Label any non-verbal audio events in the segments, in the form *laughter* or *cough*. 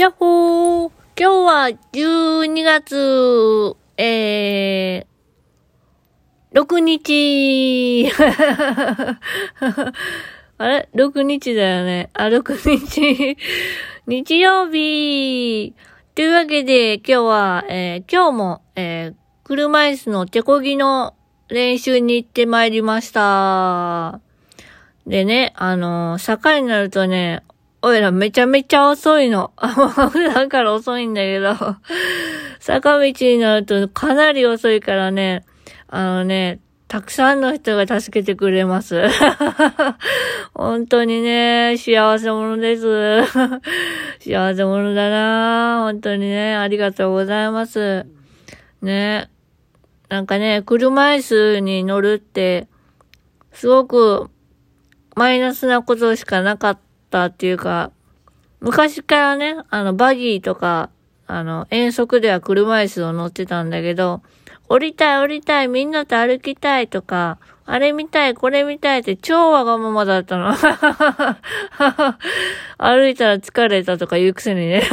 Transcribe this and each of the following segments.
やっほー今日は12月、えー、6日 *laughs* あれ ?6 日だよね。あ、6日 *laughs* 日曜日というわけで、今日は、えー、今日も、えー、車椅子の手こぎの練習に行ってまいりました。でね、あのー、坂になるとね、おいらめちゃめちゃ遅いの。*laughs* 普段から遅いんだけど、*laughs* 坂道になるとかなり遅いからね、あのね、たくさんの人が助けてくれます。*laughs* 本当にね、幸せ者です。幸せ者だな本当にね、ありがとうございます。ね。なんかね、車椅子に乗るって、すごくマイナスなことしかなかったっていうか、昔からね、あの、バギーとか、あの、遠足では車椅子を乗ってたんだけど、降りたい降りたい、みんなと歩きたいとか、あれ見たい、これ見たいって超わがままだったの。*laughs* 歩いたら疲れたとか言うくせにね *laughs*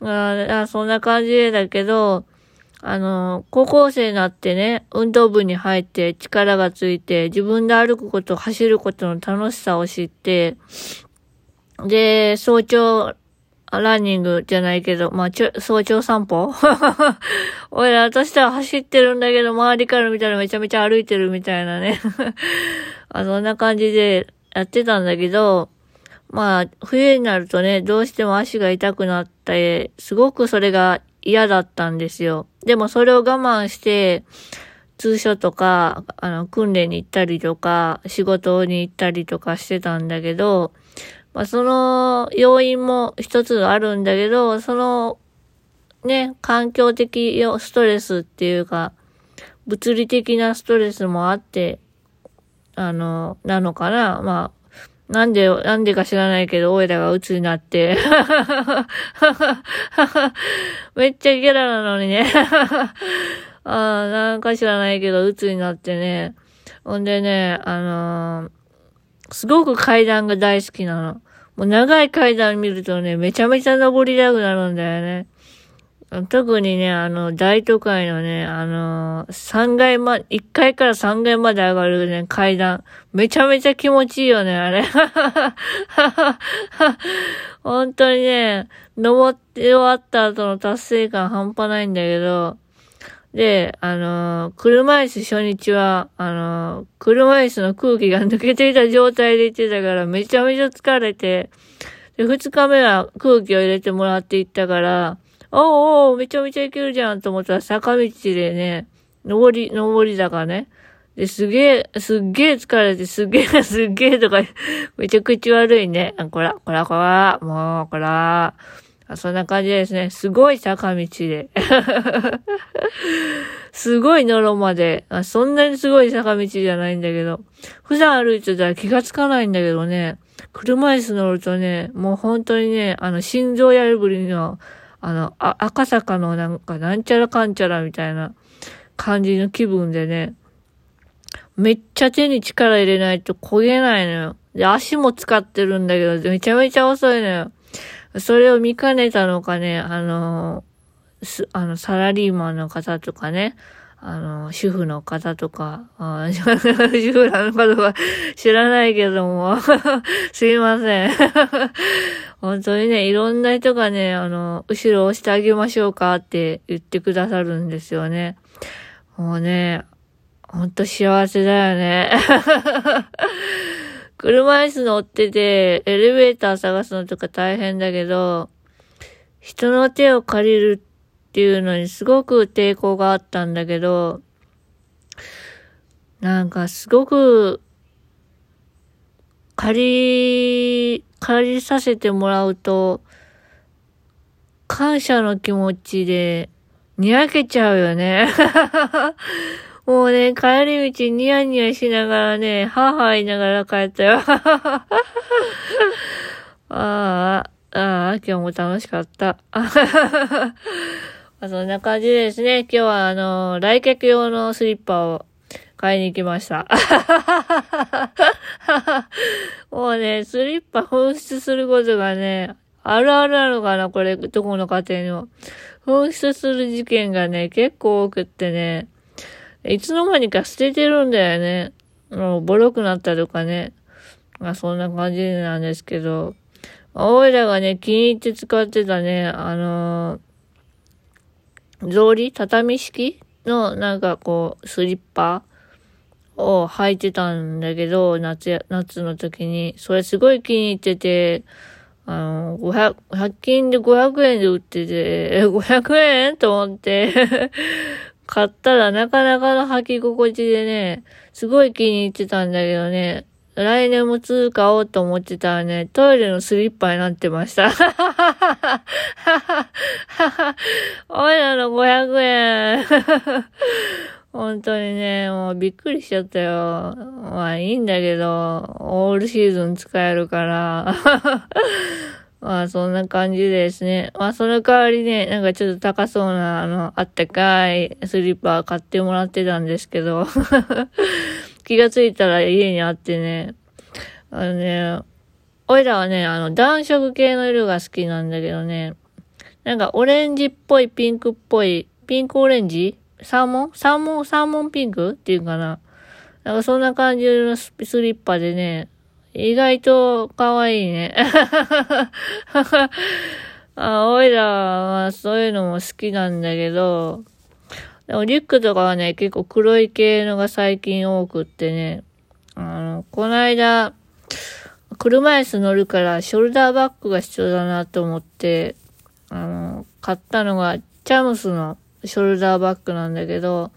あ。そんな感じだけど、あの、高校生になってね、運動部に入って力がついて、自分で歩くこと、走ることの楽しさを知って、で、早朝ランニングじゃないけど、まあ、ちょ、早朝散歩？*laughs* 俺ら、私とは走ってるんだけど、周りから見たらめちゃめちゃ歩いてるみたいなね *laughs* あ。そんな感じでやってたんだけど、まあ、冬になるとね、どうしても足が痛くなって、すごくそれが嫌だったんですよ。でもそれを我慢して、通所とか、あの、訓練に行ったりとか、仕事に行ったりとかしてたんだけど、まあ、その要因も一つあるんだけど、その、ね、環境的ストレスっていうか、物理的なストレスもあって、あの、なのかな。まあ、なんで、なんでか知らないけど、オイラが鬱になって *laughs* めっちゃゲラなのにね *laughs* ああ、なんか知らないけど、鬱になってね。ほんでね、あのーすごく階段が大好きなの。もう長い階段見るとね、めちゃめちゃ登りたくなるんだよね。特にね、あの、大都会のね、あの3階ま、1階から3階まで上がるね、階段。めちゃめちゃ気持ちいいよね、あれ。*laughs* 本当にね、登って終わった後の達成感半端ないんだけど、で、あのー、車椅子初日は、あのー、車椅子の空気が抜けていた状態で行ってたから、めちゃめちゃ疲れて、で、二日目は空気を入れてもらって行ったから、おうおう、めちゃめちゃ行けるじゃんと思ったら坂道でね、登り、登り坂ね。で、すげえ、すっげえ疲れて、すげえ、*laughs* すっげえとか、めちゃくちゃ悪いね。こら、こら、こら、もう、こら。そんな感じですね。すごい坂道で。*laughs* すごいのろまであ。そんなにすごい坂道じゃないんだけど。普段歩いてたら気がつかないんだけどね。車椅子乗るとね、もう本当にね、あの、心臓やるぶりの、あの、あ赤坂のなんか、なんちゃらかんちゃらみたいな感じの気分でね、めっちゃ手に力入れないと焦げないのよ。で、足も使ってるんだけど、めちゃめちゃ遅いのよ。それを見かねたのかね、あの、す、あの、サラリーマンの方とかね、あの、主婦の方とか、あ主婦なのかとか知らないけども *laughs* すいません本当にね、いろんな人がね、あの、後ろ押してあげましょうかって言ってくださるんですよね。もうね、ほんと幸せだよね *laughs* 車椅子乗ってて、エレベーター探すのとか大変だけど、人の手を借りるってっていうのにすごく抵抗があったんだけど、なんかすごく、借り、借りさせてもらうと、感謝の気持ちで、にやけちゃうよね。*laughs* もうね、帰り道ニヤニヤしながらね、母言いながら帰ったよ。*laughs* ああ、ああ、今日も楽しかった。*laughs* まそんな感じですね。今日はあの、来客用のスリッパを買いに行きました。*laughs* もうね、スリッパ紛失することがね、あるあるなのかなこれ、どこの家庭にも。紛失する事件がね、結構多くってね、いつの間にか捨ててるんだよね。もう、ボロくなったとかね。まあ、そんな感じなんですけど、おいらがね、気に入って使ってたね、あのー、草履畳式？の、なんかこう、スリッパを履いてたんだけど、夏や、夏の時に。それすごい気に入ってて、あの、500、100均で500円で売ってて、え、500円？と思って。*laughs* 買ったらなかなかの履き心地でね、すごい気に入ってたんだけどね、来年も通買おうと思ってたらね、トイレのスリッパになってました。*laughs* おいらの500円。本当にね、もうびっくりしちゃったよ。まあいいんだけど、オールシーズン使えるから。*laughs* まあそんな感じですね。まあその代わりね、なんかちょっと高そうな、あの、あったかいスリッパ買ってもらってたんですけど。気がついたら家にあってね。あのね、おいらはね、あの、暖色系の色が好きなんだけどね。なんかオレンジっぽい、ピンクっぽい、ピンクオレンジ？サーモン？サーモン、サーモンピンク？っていうかな。なんかそんな感じのスリッパでね、意外と可愛いね。*laughs* あ、おいらはそういうのも好きなんだけど、でもリュックとかはね、結構黒い系のが最近多くってね、あの、この間、車椅子乗るからショルダーバッグが必要だなと思って、あの、買ったのがチャムスのショルダーバッグなんだけど、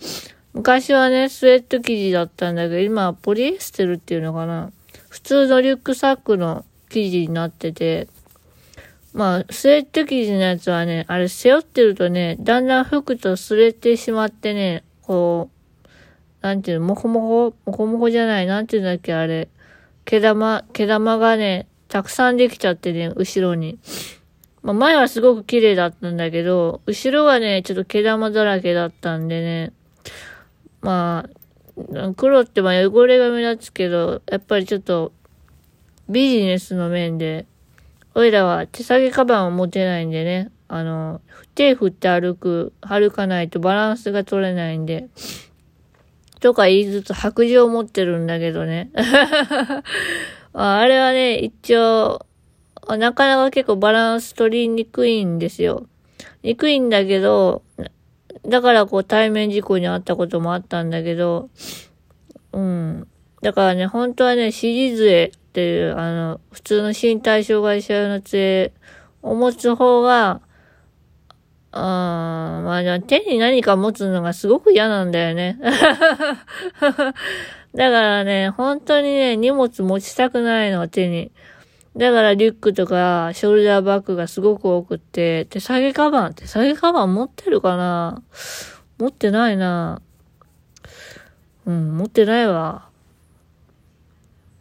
昔はね、スウェット生地だったんだけど、今はポリエステルっていうのかな。普通のリュックサックの生地になってて、まあ、スウェット生地のやつはね、あれ背負ってるとね、だんだん服と擦れてしまってね、こう、なんていうの、もこもこ、もこもこじゃない、なんていうんだっけ、あれ。毛玉、毛玉がね、たくさんできちゃってね、後ろに。まあ、前はすごく綺麗だったんだけど、後ろはね、ちょっと毛玉だらけだったんでね、まあ、黒ってまあ汚れが目立つけど、やっぱりちょっとビジネスの面で、おいらは手提げカバンを持てないんでね、あの、手振って歩く、歩かないとバランスが取れないんで、とか言いつつ白状を持ってるんだけどね。*laughs* あれはね、一応、なかなか結構バランス取りにくいんですよ。にくいんだけど、だからこう対面事故にあったこともあったんだけど、うん。だからね、本当はね、シリーズへっていう、あの、普通の身体障害者用の杖を持つ方が、あまあ、手に何か持つのがすごく嫌なんだよね。*laughs* だからね、本当にね、荷物持ちたくないの、手に。だからリュックとかショルダーバッグがすごく多くって、手提げカバン、手提げカバン持ってるかな？持ってないなうん、持ってないわ。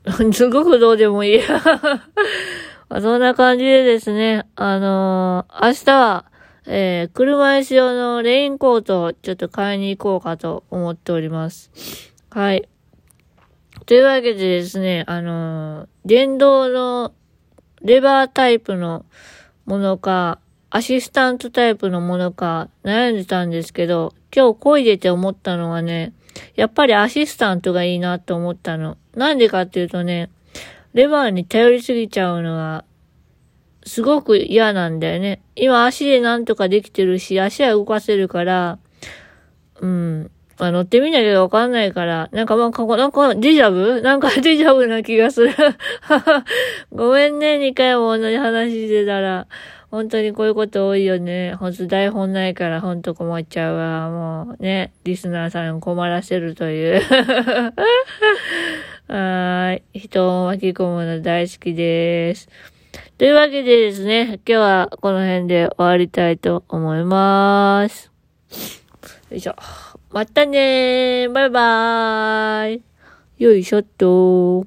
*laughs* すごくどうでもいい。*laughs* そんな感じでですね、あのー、明日は、えー、車椅子用のレインコートをちょっと買いに行こうかと思っております。はい。というわけでですね、あのー、電動のレバータイプのものか、アシスタントタイプのものか悩んでたんですけど、今日漕いでて思ったのはね、やっぱりアシスタントがいいなと思ったの。なんでかっていうとね、レバーに頼りすぎちゃうのは、すごく嫌なんだよね。今足でなんとかできてるし、足は動かせるから、うん。まあ乗ってみなきゃわかんないから、なんかまあ、ここ、なんかデジャブ？なんかデジャブな気がする。*laughs* ごめんね、2回も同じ話してたら。本当にこういうこと多いよね。ほんと台本ないからほんと困っちゃうわ。もうね、リスナーさん困らせるという。*laughs* はい。人を巻き込むの大好きです。というわけでですね、今日はこの辺で終わりたいと思います。よいしょ。またねー。バイバーイ。よいしょっと